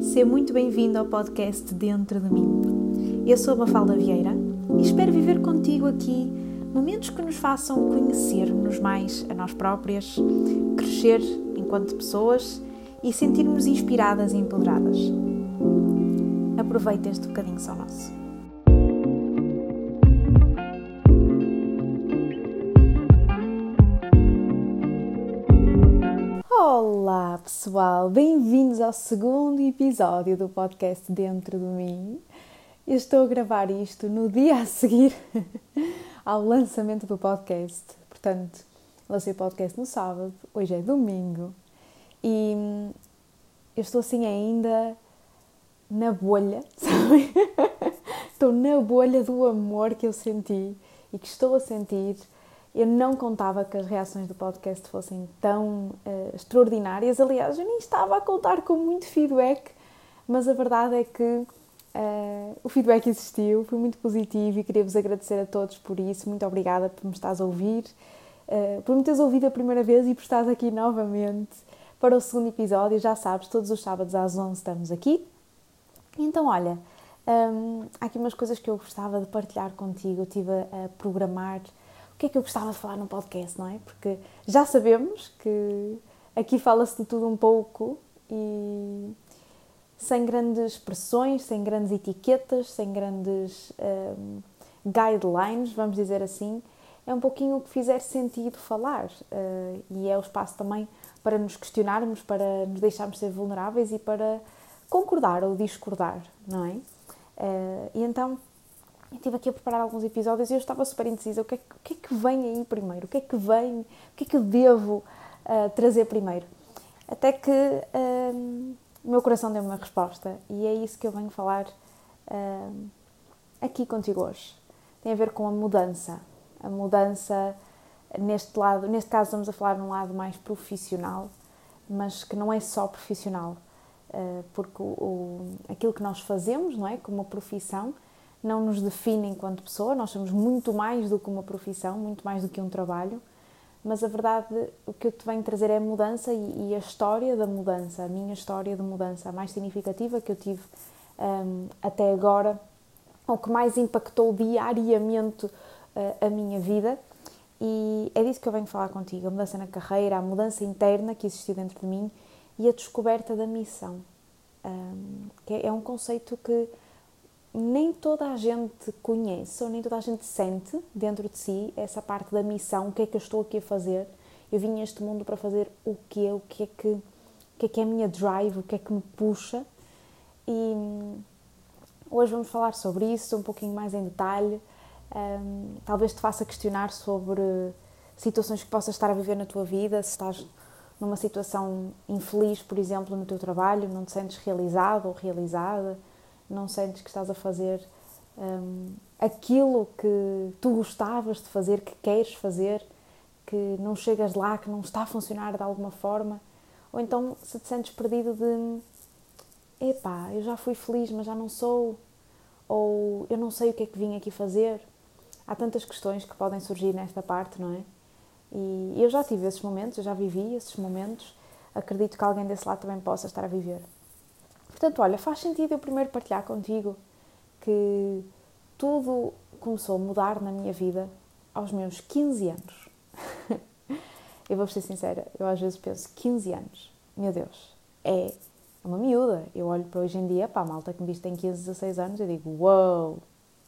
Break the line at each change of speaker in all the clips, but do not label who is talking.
Seja muito bem-vindo ao podcast Dentro de mim. Eu sou a Mafalda Vieira e espero viver contigo aqui momentos que nos façam conhecer-nos mais a nós próprias, crescer enquanto pessoas e sentir-nos inspiradas e empoderadas. Aproveita este bocadinho só nosso. Pessoal, bem-vindos ao segundo episódio do podcast Dentro de Mim. Eu estou a gravar isto no dia a seguir ao lançamento do podcast. Portanto, lancei o podcast no sábado, hoje é domingo e eu estou assim ainda na bolha, sabe? estou na bolha do amor que eu senti e que estou a sentir eu não contava que as reações do podcast fossem tão uh, extraordinárias. Aliás, eu nem estava a contar com muito feedback, mas a verdade é que uh, o feedback existiu, foi muito positivo e queria-vos agradecer a todos por isso. Muito obrigada por me estás a ouvir, uh, por me teres ouvido a primeira vez e por estás aqui novamente para o segundo episódio. Já sabes, todos os sábados às 11 estamos aqui. Então, olha, um, há aqui umas coisas que eu gostava de partilhar contigo. Eu estive a programar o que é que eu gostava de falar no podcast, não é? Porque já sabemos que aqui fala-se de tudo um pouco e sem grandes pressões, sem grandes etiquetas, sem grandes um, guidelines, vamos dizer assim. É um pouquinho o que fizer sentido falar uh, e é o espaço também para nos questionarmos, para nos deixarmos ser vulneráveis e para concordar ou discordar, não é? Uh, e então estive aqui a preparar alguns episódios e eu estava super indecisa. O que, é, o que é que vem aí primeiro? O que é que vem? O que é que devo uh, trazer primeiro? Até que uh, o meu coração deu-me uma resposta e é isso que eu venho falar uh, aqui contigo hoje. Tem a ver com a mudança. A mudança neste lado, neste caso estamos a falar num lado mais profissional, mas que não é só profissional, porque o, o, aquilo que nós fazemos, não é, como profissão, não nos define enquanto pessoa, nós somos muito mais do que uma profissão, muito mais do que um trabalho, mas a verdade, o que eu te venho trazer é a mudança e, e a história da mudança, a minha história de mudança, a mais significativa que eu tive um, até agora, o que mais impactou diariamente uh, a minha vida. E é disso que eu venho falar contigo: a mudança na carreira, a mudança interna que existiu dentro de mim e a descoberta da missão. Um, que é, é um conceito que nem toda a gente conhece ou nem toda a gente sente dentro de si essa parte da missão, o que é que eu estou aqui a fazer. Eu vim a este mundo para fazer o quê? O que é que, o que é que é a minha drive? O que é que me puxa? E hum, hoje vamos falar sobre isso um pouquinho mais em detalhe. Um, talvez te faça questionar sobre situações que possas estar a viver na tua vida, se estás numa situação infeliz, por exemplo, no teu trabalho, não te sentes realizado ou realizada, não sentes que estás a fazer um, aquilo que tu gostavas de fazer, que queres fazer, que não chegas lá, que não está a funcionar de alguma forma, ou então se te sentes perdido de epá, eu já fui feliz, mas já não sou, ou eu não sei o que é que vim aqui fazer. Há tantas questões que podem surgir nesta parte, não é? E eu já tive esses momentos, eu já vivi esses momentos, acredito que alguém desse lado também possa estar a viver. Portanto, olha, faz sentido eu primeiro partilhar contigo que tudo começou a mudar na minha vida aos meus 15 anos. eu vou ser sincera, eu às vezes penso 15 anos, meu Deus, é uma miúda. Eu olho para hoje em dia, para a malta que me diz que tem 15, 16 anos, eu digo, uau, wow,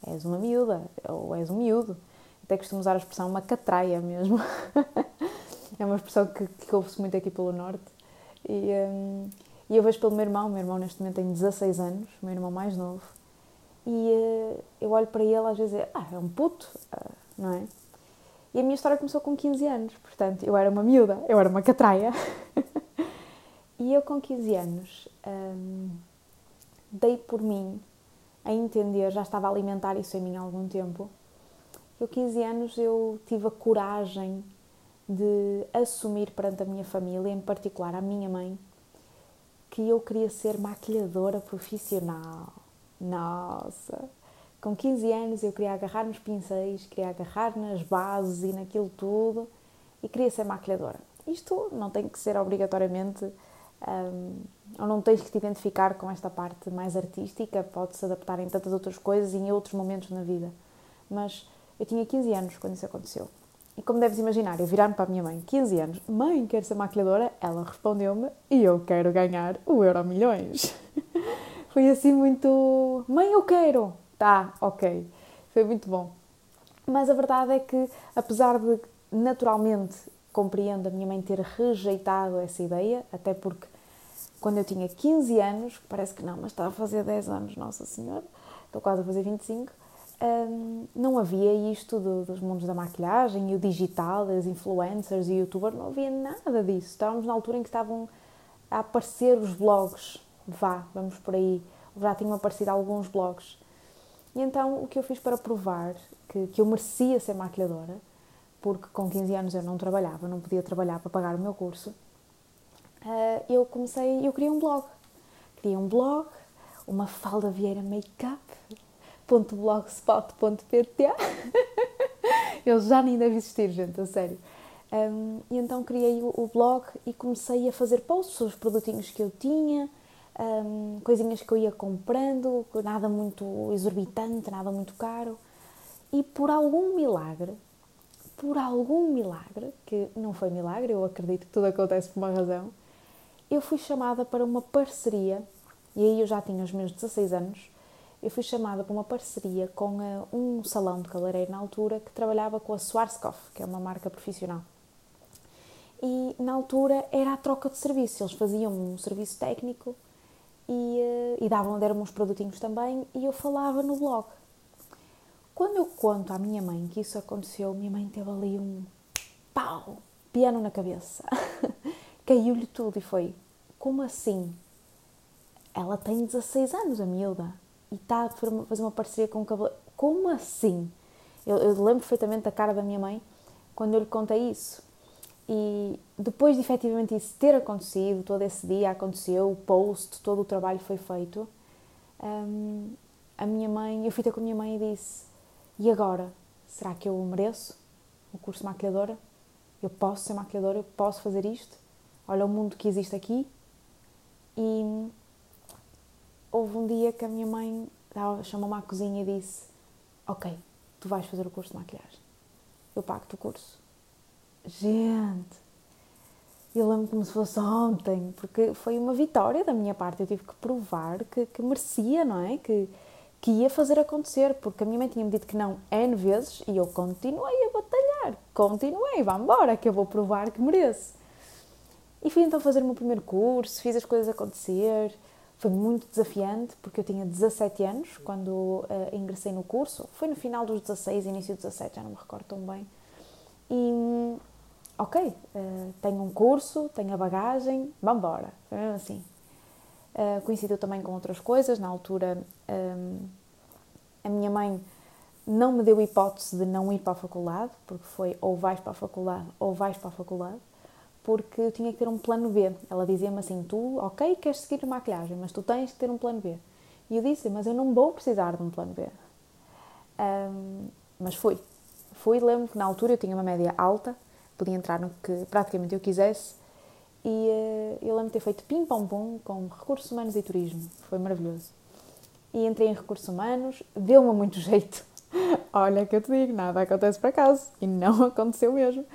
és uma miúda, ou és um miúdo. Até costumo usar a expressão uma catraia mesmo. é uma expressão que, que ouve-se muito aqui pelo Norte. E, hum, e eu vejo pelo meu irmão, o meu irmão neste momento tem 16 anos, o meu irmão mais novo, e uh, eu olho para ele às vezes e ah, é um puto, uh, não é? E a minha história começou com 15 anos, portanto, eu era uma miúda, eu era uma catraia. e eu com 15 anos um, dei por mim a entender, já estava a alimentar isso em mim há algum tempo, eu 15 anos eu tive a coragem de assumir perante a minha família, em particular a minha mãe, que eu queria ser maquilhadora profissional. Nossa! Com 15 anos eu queria agarrar nos pincéis, queria agarrar nas bases e naquilo tudo e queria ser maquilhadora. Isto não tem que ser obrigatoriamente Um, ou não tens que te identificar com esta parte mais artística, pode-se adaptar em tantas outras coisas e em outros momentos na vida. Mas eu tinha 15 anos quando isso aconteceu. E como deves imaginar, eu virar-me para a minha mãe, 15 anos, mãe, quero ser maquilhadora? Ela respondeu-me, e eu quero ganhar o Euro Milhões. Foi assim muito, mãe, eu quero! Tá, ok. Foi muito bom. Mas a verdade é que, apesar de naturalmente compreendo a minha mãe ter rejeitado essa ideia, até porque quando eu tinha 15 anos, parece que não, mas estava a fazer 10 anos, Nossa Senhora, estou quase a fazer 25, não havia isto do, dos mundos da maquilhagem e o digital, as influencers e youtubers, não havia nada disso. Estávamos na altura em que estavam a aparecer os blogs, vá, vamos por aí, já tinham aparecido alguns blogs. E então o que eu fiz para provar que, que eu merecia ser maquilhadora, porque com 15 anos eu não trabalhava, não podia trabalhar para pagar o meu curso, uh, eu comecei, eu queria um blog. Queria um blog, uma falda Vieira Makeup, .blogspot.pt Ele já nem deve existir, gente, a sério. Um, e então criei o, o, blog e comecei a fazer posts sobre os produtinhos que eu tinha, um, coisinhas que eu ia comprando, nada muito exorbitante, nada muito caro. E por algum milagre, por algum milagre, que não foi milagre, eu acredito que tudo acontece por uma razão, eu fui chamada para uma parceria, e aí eu já tinha os meus 16 anos, eu fui chamada para uma parceria com uh, um salão de cabeleireiro na altura que trabalhava com a Swarovski, que é uma marca profissional. E na altura era a troca de serviço, eles faziam um serviço técnico e, uh, e davam, deram uns produtinhos também e eu falava no blog. Quando eu conto à minha mãe que isso aconteceu, minha mãe teve ali um pau, piano na cabeça. Caiu-lhe tudo e foi: como assim? Ela tem 16 anos, a miúda e está a fazer uma parceria com o cabelo. Como assim? Eu, eu, lembro perfeitamente da cara da minha mãe quando eu lhe contei isso. E depois de efetivamente isso ter acontecido, todo esse dia aconteceu, o post, todo o trabalho foi feito, hum, a minha mãe, eu fui ter com a minha mãe e disse: E agora? Será que eu mereço o curso de maquilhadora? Eu posso ser maquilhadora? Eu posso fazer isto? Olha o mundo que existe aqui. E houve um dia que a minha mãe chamou-me à cozinha e disse: Ok, tu vais fazer o curso de maquilhagem. Eu pago-te o curso. Gente, eu lembro como se fosse ontem, porque foi uma vitória da minha parte. Eu tive que provar que, que merecia, não é? Que, que ia fazer acontecer, porque a minha mãe tinha-me dito que não N vezes e eu continuei a batalhar. Continuei, vá embora, que eu vou provar que mereço. E fui então fazer o meu primeiro curso, fiz as coisas acontecer. Foi muito desafiante porque eu tinha 17 anos quando uh, ingressei no curso. Foi no final dos 16, início dos 17, já não me recordo tão bem. E, ok, uh, tenho um curso, tenho a bagagem, vamos embora. Foi mesmo assim. Uh, coincidiu também com outras coisas. Na altura, um, a minha mãe não me deu hipótese de não ir para a faculdade, porque foi ou vais para a faculdade ou vais para a faculdade porque eu tinha que ter um plano B. Ela dizia-me assim: Tu, ok, queres seguir maquilhagem, mas tu tens que ter um plano B. E eu disse: Mas eu não vou precisar de um plano B. Um, mas fui. Fui, lembro que na altura eu tinha uma média alta, podia entrar no que praticamente eu quisesse. E uh, eu lembro de ter feito pim-pom-pom com recursos humanos e turismo. Foi maravilhoso. E entrei em recursos humanos, deu-me muito jeito. Olha que eu te digo, nada acontece por acaso. E não aconteceu mesmo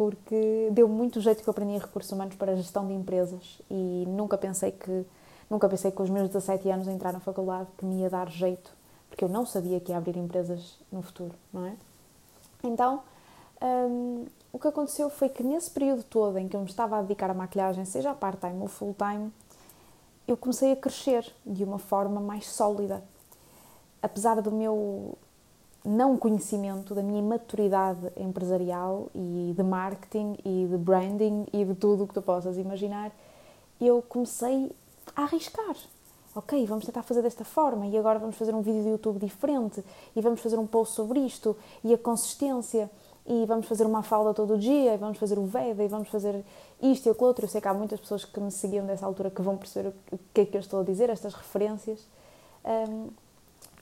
porque deu muito jeito que eu aprendi recursos humanos para a gestão de empresas e nunca pensei que nunca pensei que com os meus 17 anos entrar na faculdade que me ia dar jeito, porque eu não sabia que ia abrir empresas no futuro, não é? Então, um, o que aconteceu foi que nesse período todo em que eu me estava a dedicar à maquilhagem, seja part-time ou full-time, eu comecei a crescer de uma forma mais sólida. Apesar do meu não conhecimento, da minha imaturidade empresarial e de marketing e de branding e de tudo o que tu possas imaginar, eu comecei a arriscar. Ok, vamos tentar fazer desta forma e agora vamos fazer um vídeo de YouTube diferente e vamos fazer um post sobre isto e a consistência e vamos fazer uma falda todo dia e vamos fazer o Veda e vamos fazer isto e aquilo outro. Eu sei que há muitas pessoas que me seguiam dessa altura que vão perceber o que é que eu estou a dizer, estas referências. Um,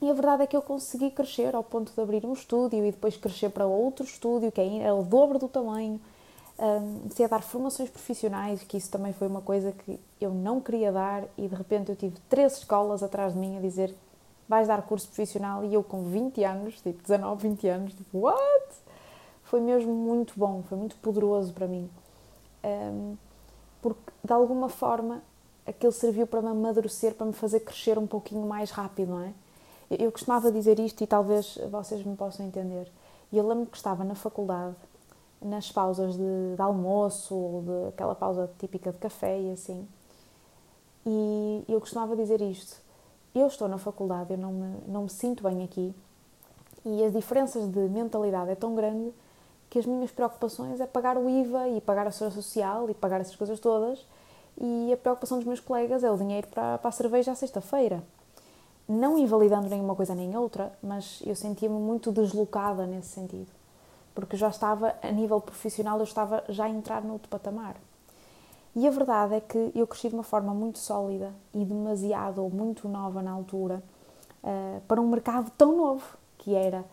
e a verdade é que eu consegui crescer ao ponto de abrir um estúdio e depois crescer para outro estúdio, que é o dobro do tamanho. Um, a dar formações profissionais, que isso também foi uma coisa que eu não queria dar e de repente eu tive três escolas atrás de mim a dizer vais dar curso profissional e eu com 20 anos, tipo 19, 20 anos, tipo, what? Foi mesmo muito bom, foi muito poderoso para mim. Um, porque de alguma forma aquilo serviu para me amadurecer, para me fazer crescer um pouquinho mais rápido, não é? Eu costumava dizer isto e talvez vocês me possam entender. E eu lembro que estava na faculdade, nas pausas de, de almoço ou de aquela pausa típica de café e assim. E eu costumava dizer isto. Eu estou na faculdade, eu não me, não me sinto bem aqui e as diferenças de mentalidade é tão grande que as minhas preocupações é pagar o IVA e pagar a segurança social e pagar essas coisas todas e a preocupação dos meus colegas é o dinheiro para, para a cerveja à sexta-feira. Não invalidando nenhuma coisa nem outra, mas eu sentia-me muito deslocada nesse sentido. Porque já estava, a nível profissional, eu estava já a entrar no outro patamar. E a verdade é que eu cresci de uma forma muito sólida e demasiado ou muito nova na altura uh, para um mercado tão novo, que era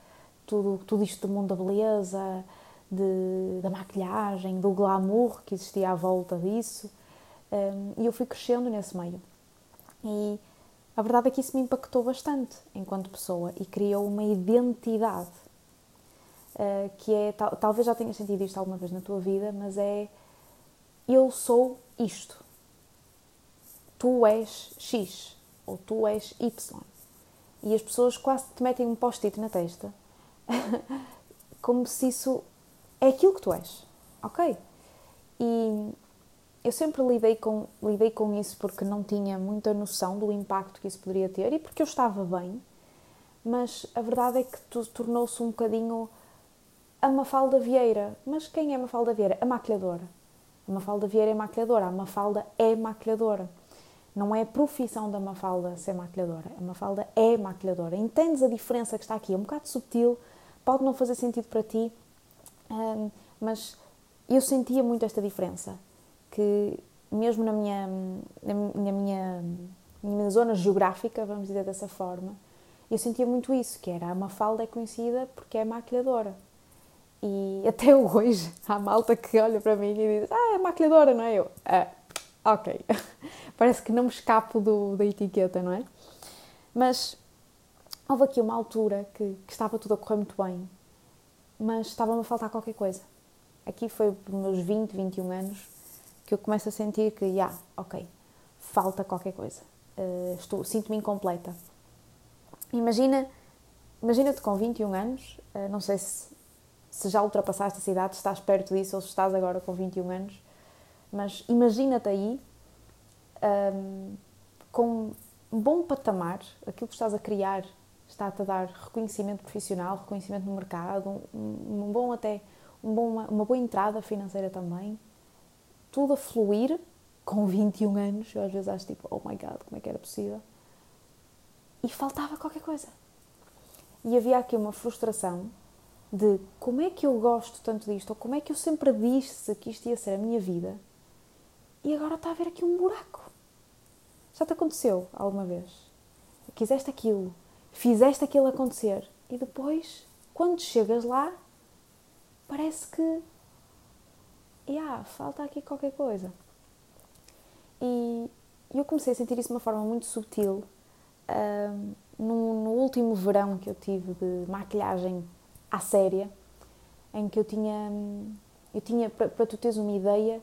tudo, tudo isto do mundo da beleza, de, da maquilhagem, do glamour que existia à volta disso. Um, e eu fui crescendo nesse meio. E a verdade é que isso me impactou bastante enquanto pessoa e criou uma identidade uh, que é, tal, talvez já tenhas sentido isto alguma vez na tua vida, mas é eu sou isto. Tu és X ou tu és Y. E as pessoas quase te metem um post-it na testa como se isso é aquilo que tu és, ok? E eu sempre lidei com, lidei com isso porque não tinha muita noção do impacto que isso poderia ter e porque eu estava bem, mas a verdade é que tornou-se um bocadinho a Mafalda Vieira. Mas quem é Mafalda Vieira? A maquilhadora. A Mafalda Vieira é maquilhadora, a Mafalda é maquilhadora. Não é a profissão da Mafalda ser maquilhadora, a Mafalda é maquilhadora. Entendes a diferença que está aqui? É um bocado subtil, pode não fazer sentido para ti, mas eu sentia muito esta diferença, que mesmo na minha, na minha, na minha zona geográfica, vamos dizer dessa forma, eu sentia muito isso, que era a Mafalda é conhecida porque é maquilhadora. E até hoje há malta que olha para mim e diz: Ah, é maquilhadora, não é? Eu, ah, ok. Parece que não me escapo do, da etiqueta, não é? Mas houve aqui uma altura que, que estava tudo a correr muito bem mas estava-me a faltar qualquer coisa. Aqui foi por meus 20, 21 anos que eu começo a sentir que, yeah, ok, falta qualquer coisa. Uh, estou, sinto-me incompleta. Imagina, imagina-te com 21 anos, uh, não sei se, se já ultrapassaste essa idade, se estás perto disso ou se estás agora com 21 anos, mas imagina-te aí um, ehm, com um bom patamar, aquilo que estás a criar está-te a dar reconhecimento profissional, reconhecimento no mercado, um, um bom até um bom, uma, uma, boa entrada financeira também, tudo a fluir com 21 anos, eu às vezes acho tipo, oh my god, como é que era possível? E faltava qualquer coisa. E havia aqui uma frustração de como é que eu gosto tanto disto, ou como é que eu sempre disse que isto ia ser a minha vida, e agora está a haver aqui um buraco. Já te aconteceu alguma vez? Quiseste aquilo, fizeste aquilo acontecer e depois, quando chegas lá, parece que yeah, falta aqui qualquer coisa. E eu comecei a sentir isso de uma forma muito sutil no, no, último verão que eu tive de maquilhagem à séria, em que eu tinha, eu tinha para, para tu teres uma ideia,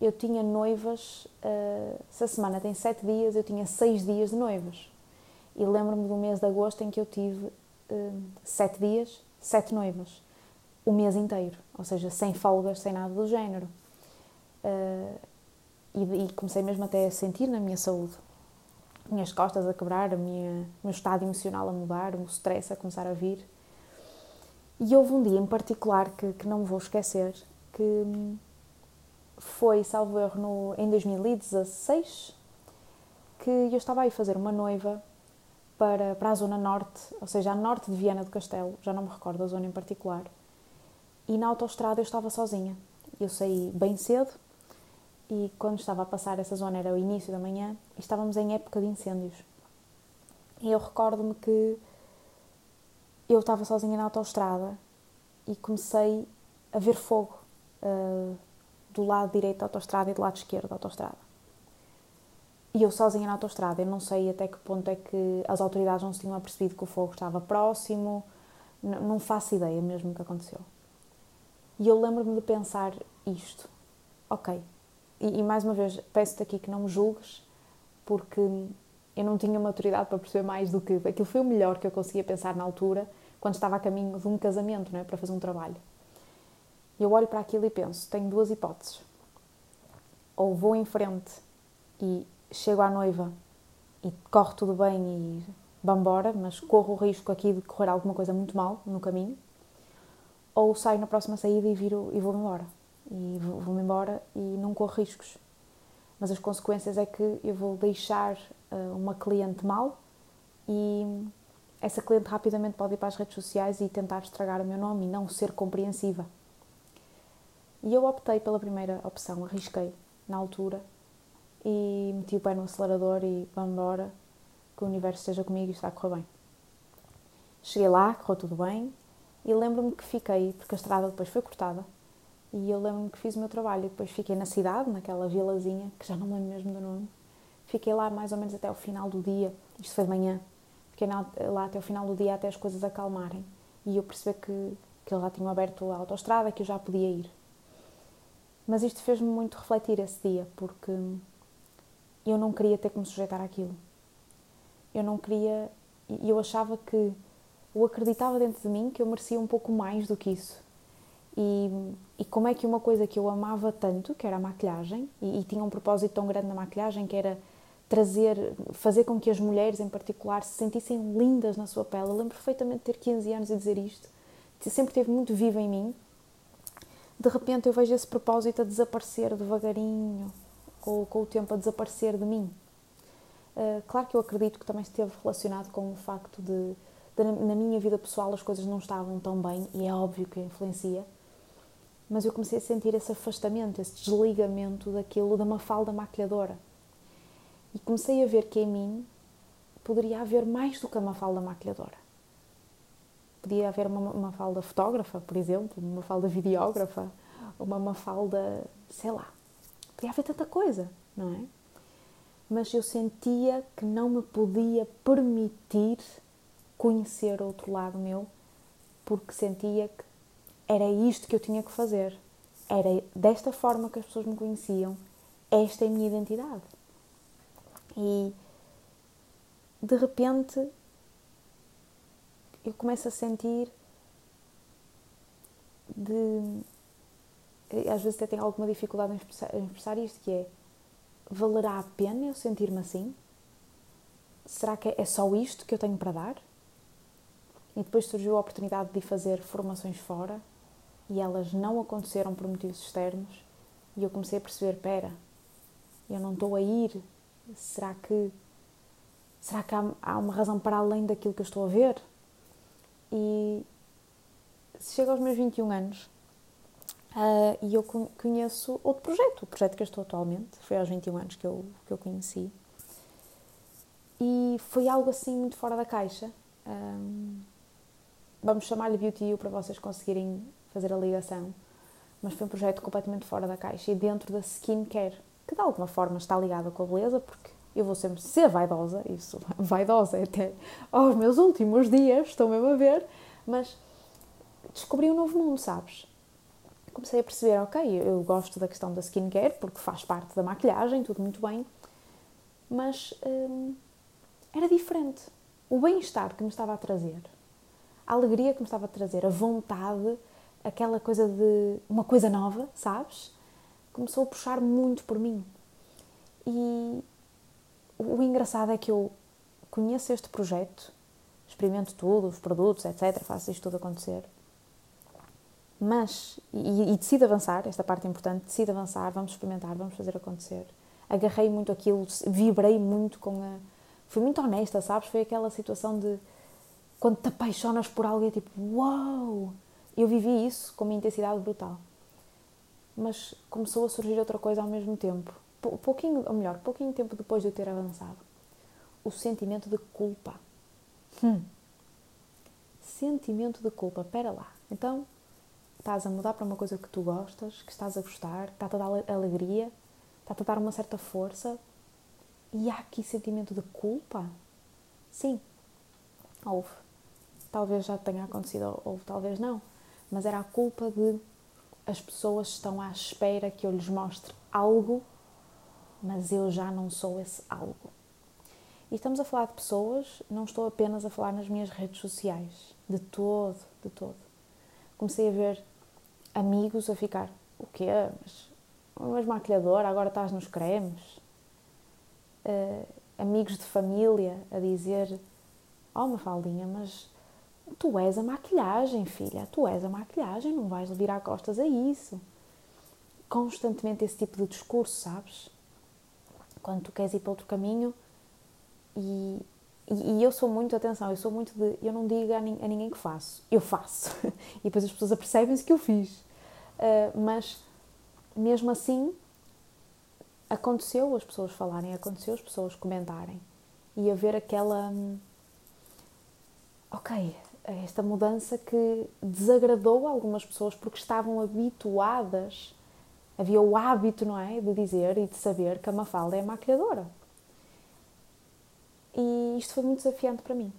eu tinha noivas, uh, se a semana tem sete dias, eu tinha seis dias de noivas. E lembro-me do mês de agosto em que eu tive uh, sete dias, sete noivas, o mês inteiro, ou seja, sem folgas, sem nada do género. Uh, e, e, comecei mesmo até a sentir na minha saúde, minhas costas a quebrar, o meu estado emocional a mudar, o stress a começar a vir. E houve um dia em particular que, que não me vou esquecer, que foi, salvo erro, no, em 2016, que eu estava aí fazer uma noiva para, para a zona norte, ou seja, a norte de Viana do Castelo, já não me recordo a zona em particular. E na autoestrada eu estava sozinha. Eu saí bem cedo e quando estava a passar essa zona era o início da manhã e estávamos em época de incêndios. E eu recordo-me que eu estava sozinha na autoestrada e comecei a ver fogo uh, do lado direito da autostrada e do lado esquerdo da autostrada. E eu sozinha na autostrada, eu não sei até que ponto é que as autoridades não se tinham apercebido que o fogo estava próximo, não faço ideia mesmo o que aconteceu. E eu lembro-me de pensar isto, ok, e, e mais uma vez peço-te aqui que não me julgues, porque eu não tinha maturidade para perceber mais do que aquilo foi o melhor que eu conseguia pensar na altura, quando estava a caminho de um casamento, não é? para fazer um trabalho. Eu olho para aquilo e penso: tenho duas hipóteses. Ou vou em frente e chego à noiva e corre tudo bem e vamos embora, mas corro o risco aqui de correr alguma coisa muito mal no caminho. Ou saio na próxima saída e, viro, e vou embora. E vou-me embora e não corro riscos. Mas as consequências é que eu vou deixar uh, uma cliente mal e essa cliente rapidamente pode ir para as redes sociais e tentar estragar o meu nome e não ser compreensiva. E eu optei pela primeira opção, arrisquei na altura e meti o pé no acelerador e vamos embora, que o universo esteja comigo e está a correr bem. Cheguei lá, correu tudo bem e lembro-me que fiquei, porque a estrada depois foi cortada, e eu lembro-me que fiz o meu trabalho e depois fiquei na cidade, naquela vilazinha, que já não lembro mesmo do nome. Fiquei lá mais ou menos até o final do dia, isto foi de manhã, fiquei lá até o final do dia até as coisas acalmarem e eu percebi que, que já tinham aberto a autostrada, que eu já podia ir. Mas isto fez-me muito refletir esse dia, porque eu não queria ter que me sujeitar àquilo. Eu não queria. E eu achava que. Eu acreditava dentro de mim que eu merecia um pouco mais do que isso. E, e como é que uma coisa que eu amava tanto, que era a maquilhagem, e, e tinha um propósito tão grande na maquilhagem, que era trazer, fazer com que as mulheres em particular se sentissem lindas na sua pele. Eu lembro perfeitamente de ter 15 anos e dizer isto. Sempre esteve muito viva em mim de repente eu vejo esse propósito a desaparecer devagarinho, com, com o tempo a desaparecer de mim. Uh, claro que eu acredito que também esteve relacionado com o facto de, na minha vida pessoal as coisas não estavam tão bem, e é óbvio que influencia, mas eu comecei a sentir esse afastamento, esse desligamento daquilo da mafalda maquilhadora. E comecei a ver que em mim poderia haver mais do que a mafalda maquilhadora Podia haver uma, uma falda fotógrafa, por exemplo, uma falda videógrafa, uma mafalda, sei lá. Podia haver tanta coisa, não é? Mas eu sentia que não me podia permitir conhecer outro lado meu, porque sentia que era isto que eu tinha que fazer. Era desta forma que as pessoas me conheciam. Esta é a minha identidade. E de repente eu começo a sentir de às vezes até tenho alguma dificuldade em expressar, em expressar isto que é valerá a pena eu sentir-me assim? Será que é só isto que eu tenho para dar? E depois surgiu a oportunidade de fazer formações fora e elas não aconteceram por motivos externos e eu comecei a perceber, pera, eu não estou a ir, será que será que há, há uma razão para além daquilo que eu estou a ver? E chego aos meus 21 anos uh, e eu conheço outro projeto, o projeto que eu estou atualmente, foi aos 21 anos que eu, que eu conheci. E foi algo assim muito fora da caixa. Um, vamos chamar-lhe Beauty U para vocês conseguirem fazer a ligação. Mas foi um projeto completamente fora da caixa e dentro da skincare, que de alguma forma está ligada com a beleza, porque eu vou sempre ser vaidosa, isso, vaidosa até aos meus últimos dias, estou mesmo a ver, mas descobri um novo mundo, sabes? Comecei a perceber, ok, eu gosto da questão da skincare, porque faz parte da maquilhagem, tudo muito bem, mas hum, era diferente. O bem-estar que me estava a trazer, a alegria que me estava a trazer, a vontade, aquela coisa de uma coisa nova, sabes? Começou a puxar muito por mim. E, o engraçado é que eu conheço este projeto, experimento tudo, os produtos, etc., faço isto tudo acontecer. Mas, e, e decido avançar, esta parte é importante, decido avançar, vamos experimentar, vamos fazer acontecer. Agarrei muito aquilo, vibrei muito com a. Fui muito honesta, sabes? Foi aquela situação de quando te apaixonas por algo é tipo, uau! Eu vivi isso com uma intensidade brutal. Mas começou a surgir outra coisa ao mesmo tempo pouquinho, ou melhor, pouquinho tempo depois de eu ter avançado, o sentimento de culpa. Hum. Sentimento de culpa, pera lá. Então, estás a mudar para uma coisa que tu gostas, que estás a gostar, está-te a dar alegria, está-te a dar uma certa força. E há aqui sentimento de culpa? Sim, houve. Talvez já tenha acontecido, ou talvez não. Mas era a culpa de as pessoas estão à espera que eu lhes mostre algo, mas eu já não sou esse algo. E estamos a falar de pessoas, não estou apenas a falar nas minhas redes sociais, de todo, de todo. Comecei a ver amigos a ficar, o quê? Mas, mas maquilhadora, agora estás nos cremes? Uh, amigos de família a dizer, oh Mafaldinha, mas tu és a maquilhagem, filha, tu és a maquilhagem, não vais virar costas a isso. Constantemente esse tipo de discurso, sabes? Quando tu queres ir para outro caminho e, e, e eu sou muito, atenção, eu sou muito de, eu não digo a, a ninguém que faço, eu faço. e depois as pessoas apercebem-se que eu fiz. Uh, mas mesmo assim aconteceu as pessoas falarem, aconteceu as pessoas comentarem e haver aquela hum, ok, esta mudança que desagradou algumas pessoas porque estavam habituadas, havia o hábito, não é, de dizer e de saber que a Mafalda é maquilhadora. E isto foi muito desafiante para mim,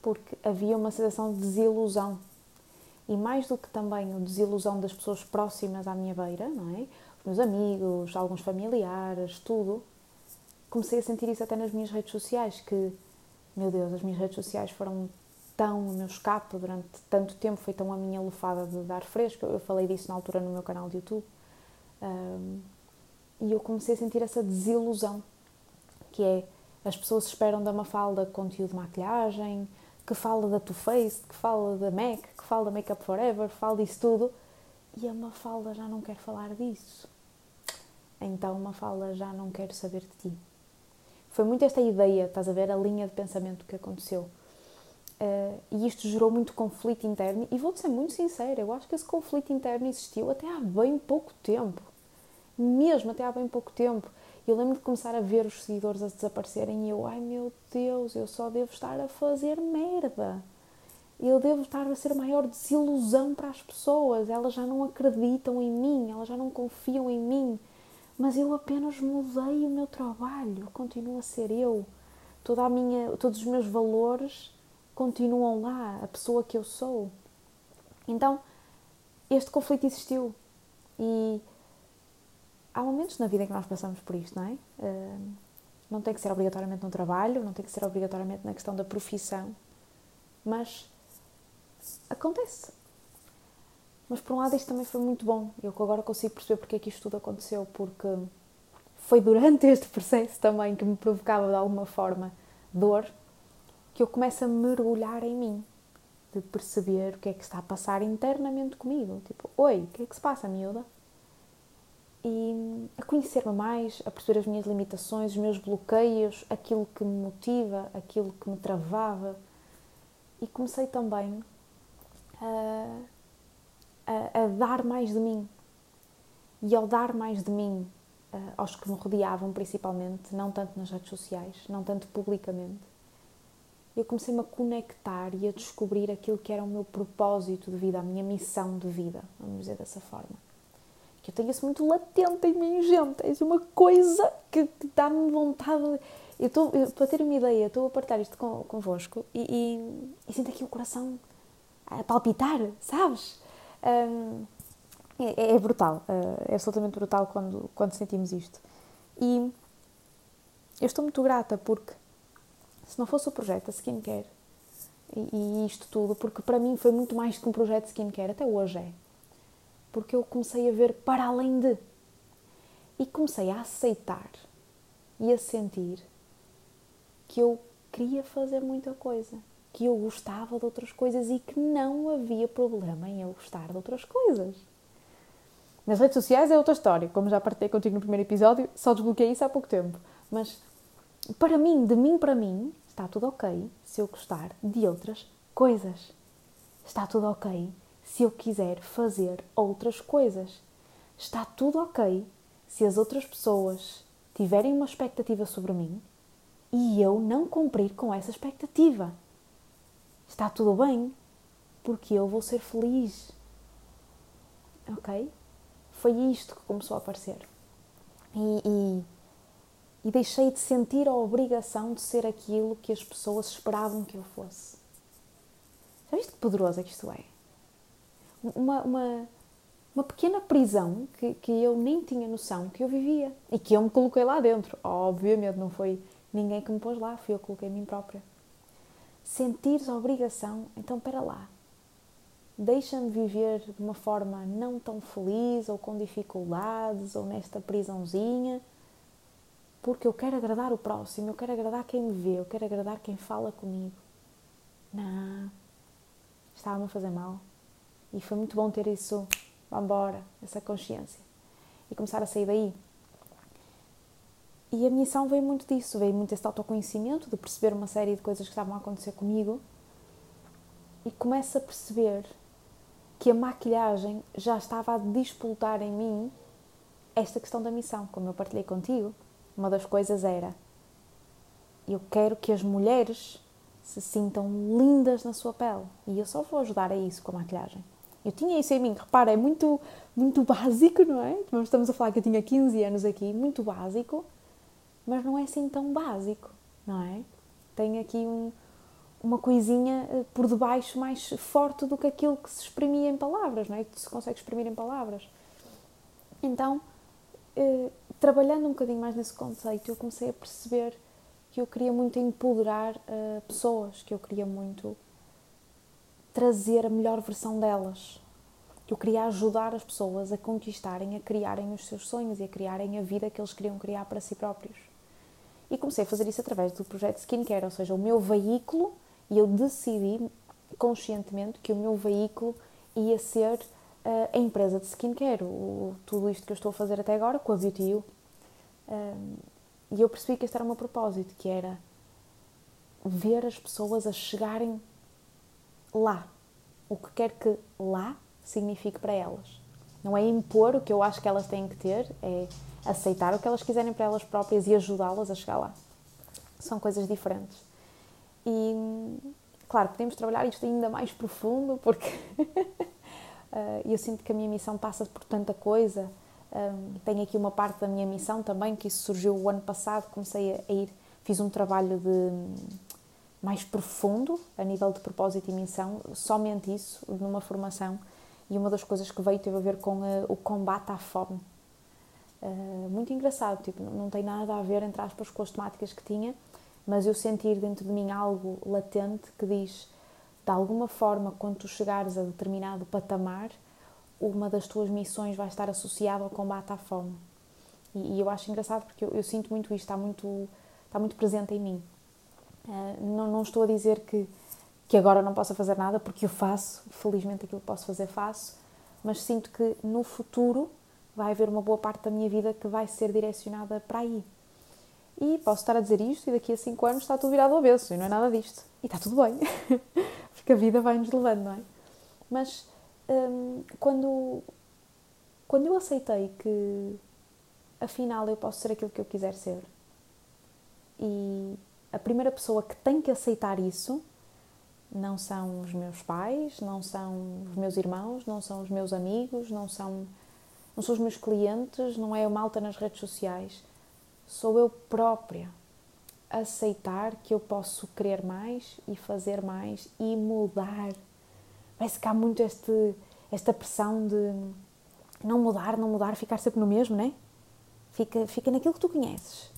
porque havia uma sensação de desilusão. E mais do que também a desilusão das pessoas próximas à minha beira, não é? Os meus amigos, alguns familiares, tudo. Comecei a sentir isso até nas minhas redes sociais, que, meu Deus, as minhas redes sociais foram tão o meu escape durante tanto tempo, foi tão a minha lufada de dar fresco. Eu falei disso na altura no meu canal de YouTube. Um, e eu comecei a sentir essa desilusão, que é as pessoas esperam da Mafalda conteúdo de maquilhagem, que fala da Too Faced, que fala da MAC, que fala da Makeup Forever, fala disso tudo, e a Mafalda já não quer falar disso. Então Mafalda já não quer saber de ti. Foi muito esta ideia, estás a ver, a linha de pensamento que aconteceu. Uh, e isto gerou muito conflito interno. E vou-te ser muito sincera, eu acho que esse conflito interno existiu até há bem pouco tempo. Mesmo até há bem pouco tempo. Eu lembro de começar a ver os seguidores a desaparecerem e eu, ai meu Deus, eu só devo estar a fazer merda. Eu devo estar a ser a maior desilusão para as pessoas. Elas já não acreditam em mim, elas já não confiam em mim. Mas eu apenas mudei o meu trabalho, continuo a ser eu. Toda a minha, todos os meus valores continuam lá, a pessoa que eu sou. Então, este conflito existiu e há momentos na vida que nós passamos por isto, não é? Uh, não tem que ser obrigatoriamente no trabalho, não tem que ser obrigatoriamente na questão da profissão, mas acontece. Mas por um lado isto também foi muito bom. Eu agora consigo perceber porque é que isto tudo aconteceu, porque foi durante este processo também que me provocava de alguma forma dor que eu começo a mergulhar em mim, de perceber o que é que está a passar internamente comigo. Tipo, oi, o que é que se passa, miúda? E a conhecer-me mais, a perceber as minhas limitações, os meus bloqueios, aquilo que me motiva, aquilo que me travava. E comecei também a, a, a dar mais de mim. E ao dar mais de mim aos que me rodeavam, principalmente, não tanto nas redes sociais, não tanto publicamente, eu comecei-me a conectar e a descobrir aquilo que era o meu propósito de vida, a minha missão de vida, vamos dizer dessa forma. Que eu tenho isso muito latente em mim, gente. É uma coisa que dá-me vontade. Eu estou, para ter uma ideia, estou a partilhar isto com, convosco e, e, e, sinto aqui o coração a palpitar, sabes? Um, é, é, brutal, é absolutamente brutal quando, quando sentimos isto. E eu estou muito grata porque se não fosse o projeto da skincare e, e isto tudo, porque para mim foi muito mais que um projeto de skincare, até hoje é. Porque eu comecei a ver para além de. E comecei a aceitar e a sentir que eu queria fazer muita coisa, que eu gostava de outras coisas e que não havia problema em eu gostar de outras coisas. Nas redes sociais é outra história, como já partilhei contigo no primeiro episódio, só desbloqueei isso há pouco tempo. Mas para mim, de mim para mim, está tudo ok se eu gostar de outras coisas. Está tudo ok se eu quiser fazer outras coisas. Está tudo ok se as outras pessoas tiverem uma expectativa sobre mim e eu não cumprir com essa expectativa. Está tudo bem, porque eu vou ser feliz. ok? Foi isto que começou a aparecer. E, e, e deixei de sentir a obrigação de ser aquilo que as pessoas esperavam que eu fosse. Já viste que poderoso que isto é? Uma, uma, uma pequena prisão que, que eu nem tinha noção que eu vivia e que eu me coloquei lá dentro. Obviamente não foi ninguém que me pôs lá, fui eu que coloquei a mim própria. Sentir a obrigação, então espera lá, deixa-me viver de uma forma não tão feliz ou com dificuldades ou nesta prisãozinha, porque eu quero agradar o próximo, eu quero agradar quem me vê, eu quero agradar quem fala comigo. Não, estava-me a fazer mal. E foi muito bom ter isso, embora, essa consciência. E começar a sair daí. E a missão veio muito disso, veio muito desse autoconhecimento, de perceber uma série de coisas que estavam a acontecer comigo. E começo a perceber que a maquilhagem já estava a disputar em mim esta questão da missão. Como eu partilhei contigo, uma das coisas era: eu quero que as mulheres se sintam lindas na sua pele e eu só vou ajudar a isso com a maquilhagem. Eu tinha isso em mim, repara, é muito, muito básico, não é? Estamos a falar que eu tinha 15 anos aqui, muito básico, mas não é assim tão básico, não é? Tem aqui um, uma coisinha eh, por debaixo mais forte do que aquilo que se exprimia em palavras, não é? Que se consegue exprimir em palavras. Então, eh, trabalhando um bocadinho mais nesse conceito, eu comecei a perceber que eu queria muito empoderar uh, pessoas, que eu queria muito trazer a melhor versão delas. Eu queria ajudar as pessoas a conquistarem, a criarem os seus sonhos e a criarem a vida que eles queriam criar para si próprios. E comecei a fazer isso através do projeto Skincare, ou seja, o meu veículo e eu decidi conscientemente que o meu veículo ia ser uh, a empresa de skincare, o, tudo isto que eu estou a fazer até agora com a Beauty U. Um, e eu percebi que este era o meu propósito, que era ver as pessoas a chegarem lá. O que quer que lá signifique para elas. Não é impor o que eu acho que elas têm que ter, é aceitar o que elas quiserem para elas próprias e ajudá-las a chegar lá. São coisas diferentes. E, claro, podemos trabalhar isto ainda mais profundo, porque eh, eu sinto que a minha missão passa por tanta coisa. Um, tenho aqui uma parte da minha missão também, que isso surgiu o ano passado, comecei a, ir, fiz um trabalho de mais profundo a nível de propósito e missão, somente isso, numa formação, e uma das coisas que veio teve a ver com uh, o combate à fome. Uh, muito engraçado, tipo, não tem nada a ver, entre aspas, com as temáticas que tinha, mas eu sentir dentro de mim algo latente que diz, de alguma forma, quando tu chegares a determinado patamar, uma das tuas missões vai estar associada ao combate à fome. E, e eu acho engraçado porque eu, eu, sinto muito isto, está muito, está muito presente em mim. Uh, não, não estou a dizer que, que agora não possa fazer nada, porque eu faço, felizmente aquilo que posso fazer faço, mas sinto que no futuro vai haver uma boa parte da minha vida que vai ser direcionada para aí. E posso estar a dizer isto e daqui a 5 anos está tudo virado ao avesso e não é nada disto. E está tudo bem, porque a vida vai-nos levando, não é? Mas hum, quando, quando eu aceitei que afinal eu posso ser aquilo que eu quiser ser e a primeira pessoa que tem que aceitar isso não são os meus pais, não são os meus irmãos, não são os meus amigos, não são, não são os meus clientes, não é a malta nas redes sociais. Sou eu própria aceitar que eu posso querer mais e fazer mais e mudar. Parece que há muito este, esta pressão de não mudar, não mudar, ficar sempre no mesmo, né? Fica, fica naquilo que tu conheces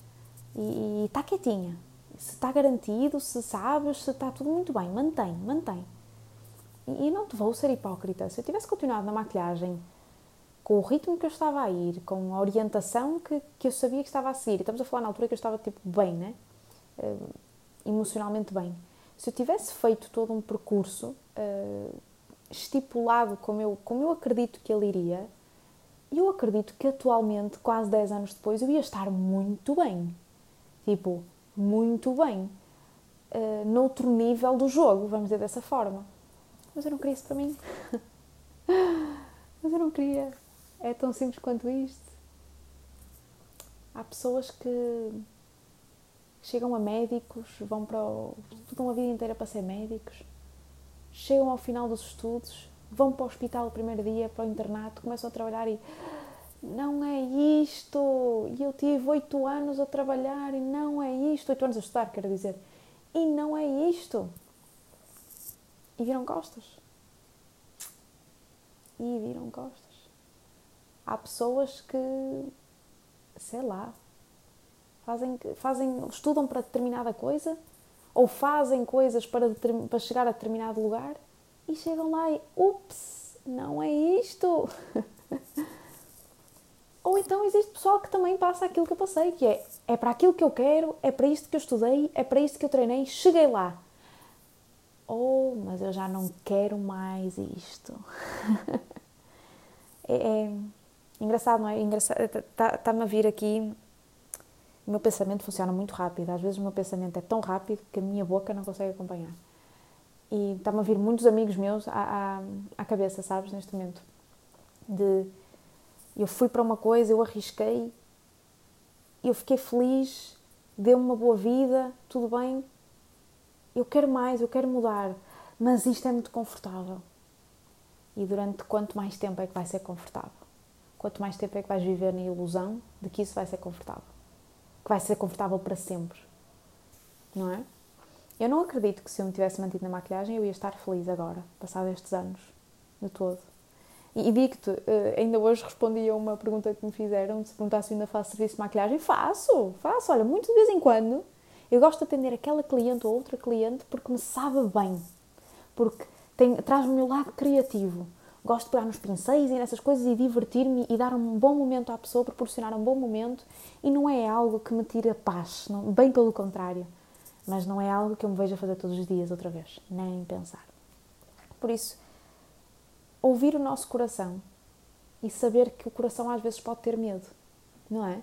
e está quietinha. Se está garantido, se sabes, se está tudo muito bem, mantém, mantém. E, e não te vou ser hipócrita. Se eu tivesse continuado na maquilhagem com o ritmo que eu estava a ir, com a orientação que, que eu sabia que estava a seguir. Estamos a falar na altura que eu estava tipo bem, né? Uh, emocionalmente bem. Se eu tivesse feito todo um percurso uh, estipulado como eu, como eu acredito que ele iria, eu acredito que atualmente, quase 10 anos depois, eu ia estar muito bem. Tipo, muito bem. Uh, noutro nível do jogo, vamos dizer dessa forma. Mas eu não queria isso para mim. Mas eu não queria. É tão simples quanto isto. Há pessoas que chegam a médicos, vão para o. estudam a vida inteira para ser médicos, chegam ao final dos estudos vão para o hospital o primeiro dia, para o internato, começam a trabalhar e não é isto. E eu tive oito anos a trabalhar e não é isto. Oito anos a estudar, quero dizer. E não é isto. E viram costas. E viram costas. Há pessoas que, sei lá, fazem, fazem estudam para determinada coisa ou fazem coisas para, para chegar a determinado lugar e chegam lá e, ups, não é isto. Ou então existe pessoal que também passa aquilo que eu passei, que é é para aquilo que eu quero, é para isto que eu estudei, é para isto que eu treinei, cheguei lá. Oh, mas eu já não quero mais isto. é, é, engraçado, não é? Está-me tá, a vir aqui. O meu pensamento funciona muito rápido. Às vezes o meu pensamento é tão rápido que a minha boca não consegue acompanhar. E está-me a vir muitos amigos meus à, à, à cabeça, sabes, neste momento. De eu fui para uma coisa, eu arrisquei, eu fiquei feliz, deu-me uma boa vida, tudo bem. Eu quero mais, eu quero mudar, mas isto é muito confortável. E durante quanto mais tempo é que vai ser confortável? Quanto mais tempo é que vais viver na ilusão de que isso vai ser confortável? Que vai ser confortável para sempre. Não é? Eu não acredito que se eu me tivesse mantido na maquilhagem eu ia estar feliz agora, passados estes anos, de todo. E, digo-te, eh, ainda hoje respondi a uma pergunta que me fizeram, se perguntasse se ainda faço serviço de maquilhagem. Faço, faço. Olha, muito de vez em quando eu gosto de atender aquela cliente ou outra cliente porque me sabe bem, porque traz-me o lado criativo. Gosto de pegar nos pincéis e nessas coisas e divertir-me e dar um bom momento à pessoa, proporcionar um bom momento e não é algo que me tire a paz, não, bem pelo contrário. Mas não é algo que eu me veja fazer todos os dias outra vez, nem pensar. Por isso, ouvir o nosso coração e saber que o coração às vezes pode ter medo, não é?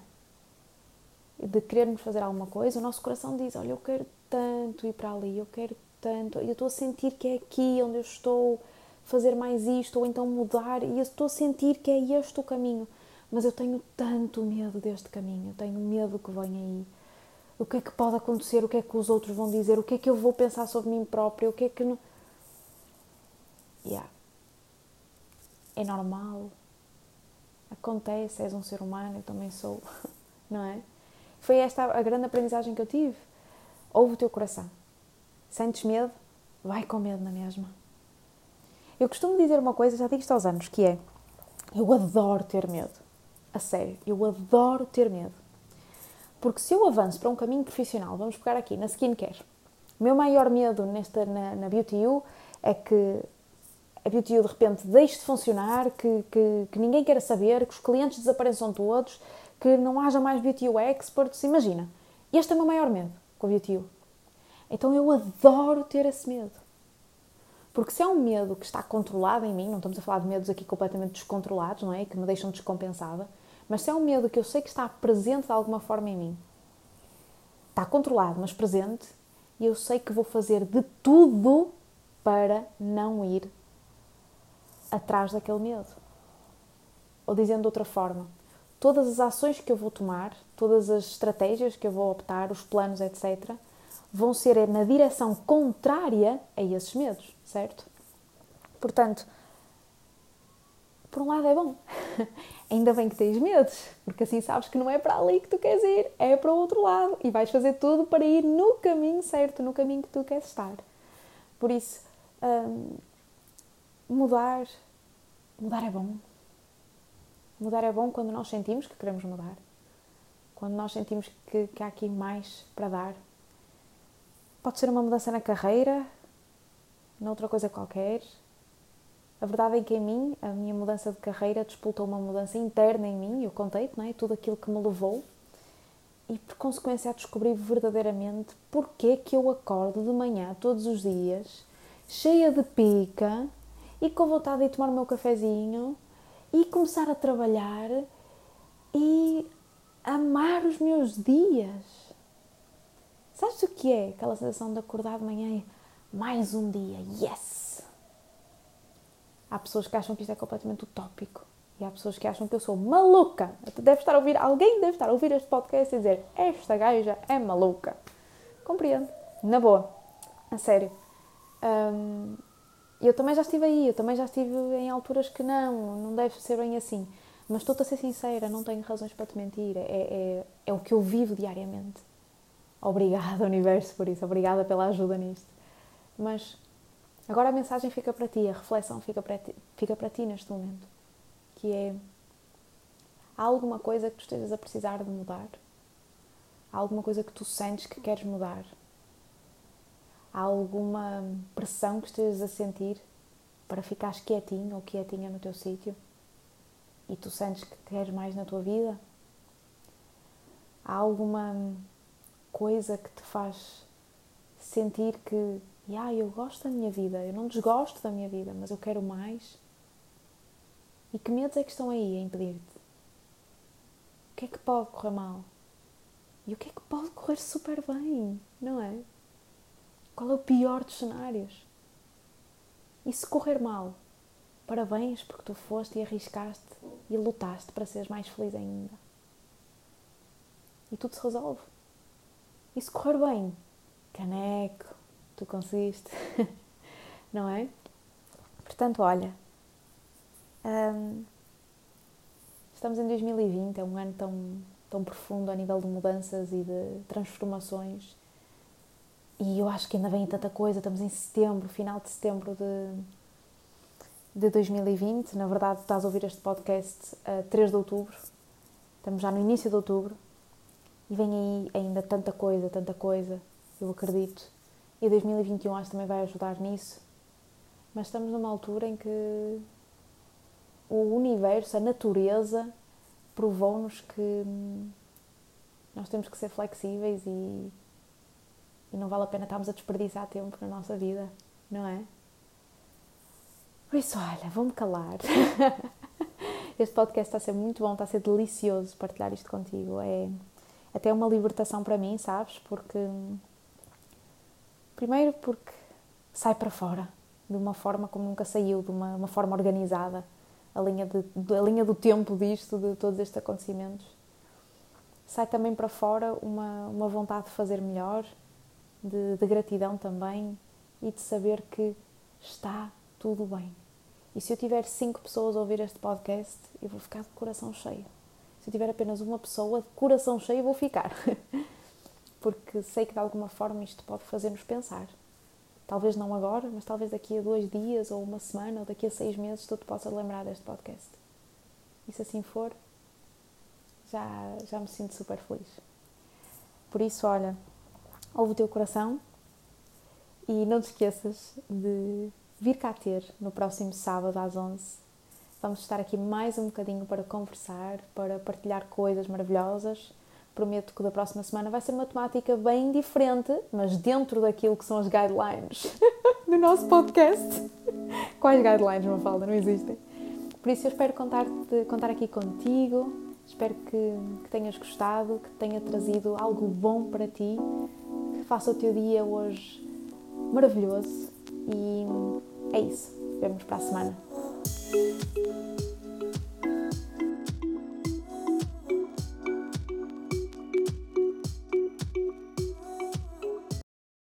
De querermos fazer alguma coisa, o nosso coração diz: Olha, eu quero tanto ir para ali, eu quero tanto, eu estou a sentir que é aqui onde eu estou fazer mais isto, ou então mudar, e estou a sentir que é este o caminho, mas eu tenho tanto medo deste caminho, eu tenho medo que venha aí. O que é que pode acontecer? O que é que os outros vão dizer? O que é que eu vou pensar sobre mim própria? O que é que não. Yeah é normal, acontece, és um ser humano, eu também sou, não é? Foi esta a grande aprendizagem que eu tive. Ouve o teu coração. Sentes medo? Vai com medo na mesma. Eu costumo dizer uma coisa, já digo isto aos anos, que é: eu adoro ter medo. A sério, eu adoro ter medo. Porque se eu avanço para um caminho profissional, vamos pegar aqui na skincare, o meu maior medo nesta, na, na Beauty U é que a Beauty de repente deixe de funcionar, que, que, que, ninguém queira saber, que os clientes desapareçam todos, que não haja mais Beauty experts. Imagina, este é o meu maior medo com a Beauty Então eu adoro ter esse medo. Porque se é um medo que está controlado em mim, não estamos a falar de medos aqui completamente descontrolados, não é? Que me deixam descompensada, mas se é um medo que eu sei que está presente de alguma forma em mim, está controlado, mas presente, e eu sei que vou fazer de tudo para não ir atrás daquele medo. Ou dizendo de outra forma, todas as ações que eu vou tomar, todas as estratégias que eu vou optar, os planos, etc., vão ser na direção contrária a esses medos, certo? Portanto, por um lado é bom. Ainda bem que tens medos, porque assim sabes que não é para ali que tu queres ir, é para o outro lado e vais fazer tudo para ir no caminho certo, no caminho que tu queres estar. Por isso, hum, mudar, mudar é bom. Mudar é bom quando nós sentimos que queremos mudar. Quando nós sentimos que, que há aqui mais para dar. Pode ser uma mudança na carreira, noutra coisa qualquer. A verdade é que em mim, a minha mudança de carreira disputou uma mudança interna em mim, eu contei, não é? Tudo aquilo que me levou e por consequência a descobrir verdadeiramente porque que eu acordo de manhã todos os dias cheia de pica e com vontade de tomar o meu cafezinho e começar a trabalhar e amar os meus dias. Sabes o que é aquela sensação de acordar de manhã e mais um dia, yes! Há pessoas que acham que isto é completamente utópico e há pessoas que acham que eu sou maluca. Deve estar a ouvir, alguém deve estar a ouvir este podcast e dizer esta gaja é maluca. Compreendo, na boa, a sério. Um, eu também já estive aí, eu também já estive em alturas que não, não deve ser bem assim. Mas estou-te a ser sincera, não tenho razões para te mentir. É, é, é o que eu vivo diariamente. Obrigada, Universo, por isso. Obrigada pela ajuda nisto. Mas agora a mensagem fica para ti, a reflexão fica para ti, fica para ti neste momento. Que é: há alguma coisa que tu estejas a precisar de mudar? Há alguma coisa que tu sentes que queres mudar? Há alguma pressão que estejas a sentir para ficares quietinho ou quietinha no teu sítio? E tu sentes que queres mais na tua vida? Há alguma coisa que te faz sentir que, ah, eu gosto da minha vida, eu não desgosto da minha vida, mas eu quero mais? E que medos é que estão aí a impedir-te? O que é que pode correr mal? E o que é que pode correr super bem, não é? Qual é o pior dos cenários? E se correr mal, parabéns porque tu foste e arriscaste e lutaste para seres mais feliz ainda. E tudo se resolve. E se correr bem, caneco, tu conseguiste, não é? Portanto, olha, hum, estamos em 2020, é um ano tão tão profundo a nível de mudanças e de transformações. E eu acho que ainda vem tanta coisa. Estamos em setembro, final de setembro de, de 2020. Na verdade, estás a ouvir este podcast a 3 de outubro. Estamos já no início de outubro. E vem aí ainda tanta coisa, tanta coisa, eu acredito. E 2021 acho que também vai ajudar nisso. Mas estamos numa altura em que o universo, a natureza, provou-nos que hum, nós temos que ser flexíveis e, e não vale a pena estarmos a desperdiçar tempo na nossa vida, não é? Por isso, olha, vou-me calar. Este podcast está a ser muito bom, está a ser delicioso partilhar isto contigo. É até uma libertação para mim, sabes? Porque. Primeiro, porque sai para fora de uma forma como nunca saiu, de uma, uma forma organizada a linha, de, a linha do tempo disto, de todos estes acontecimentos. Sai também para fora uma, uma vontade de fazer melhor, de, de gratidão também e de saber que está tudo bem. E se eu tiver cinco pessoas a ouvir este podcast, eu vou ficar de coração cheio. Se eu tiver apenas uma pessoa de coração cheio, eu vou ficar. Porque sei que de alguma forma isto pode fazer-nos pensar. Talvez não agora, mas talvez daqui a dois dias, ou uma semana, ou daqui a seis meses, tu te possas lembrar deste podcast. E se assim for, já, já me sinto super feliz. Por isso, olha, ouve o teu coração e não te esqueças de vir cá ter no próximo sábado às 11. Vamos estar aqui mais um bocadinho para conversar, para partilhar coisas maravilhosas prometo que da próxima semana vai ser uma temática bem diferente, mas dentro daquilo que são as guidelines do nosso podcast. Quais guidelines, Mafalda? Não existem. Por isso eu espero contar, contar aqui contigo, espero que, que tenhas gostado, que tenha trazido algo bom para ti, que faça o teu dia hoje maravilhoso e é isso. Vemos para a semana.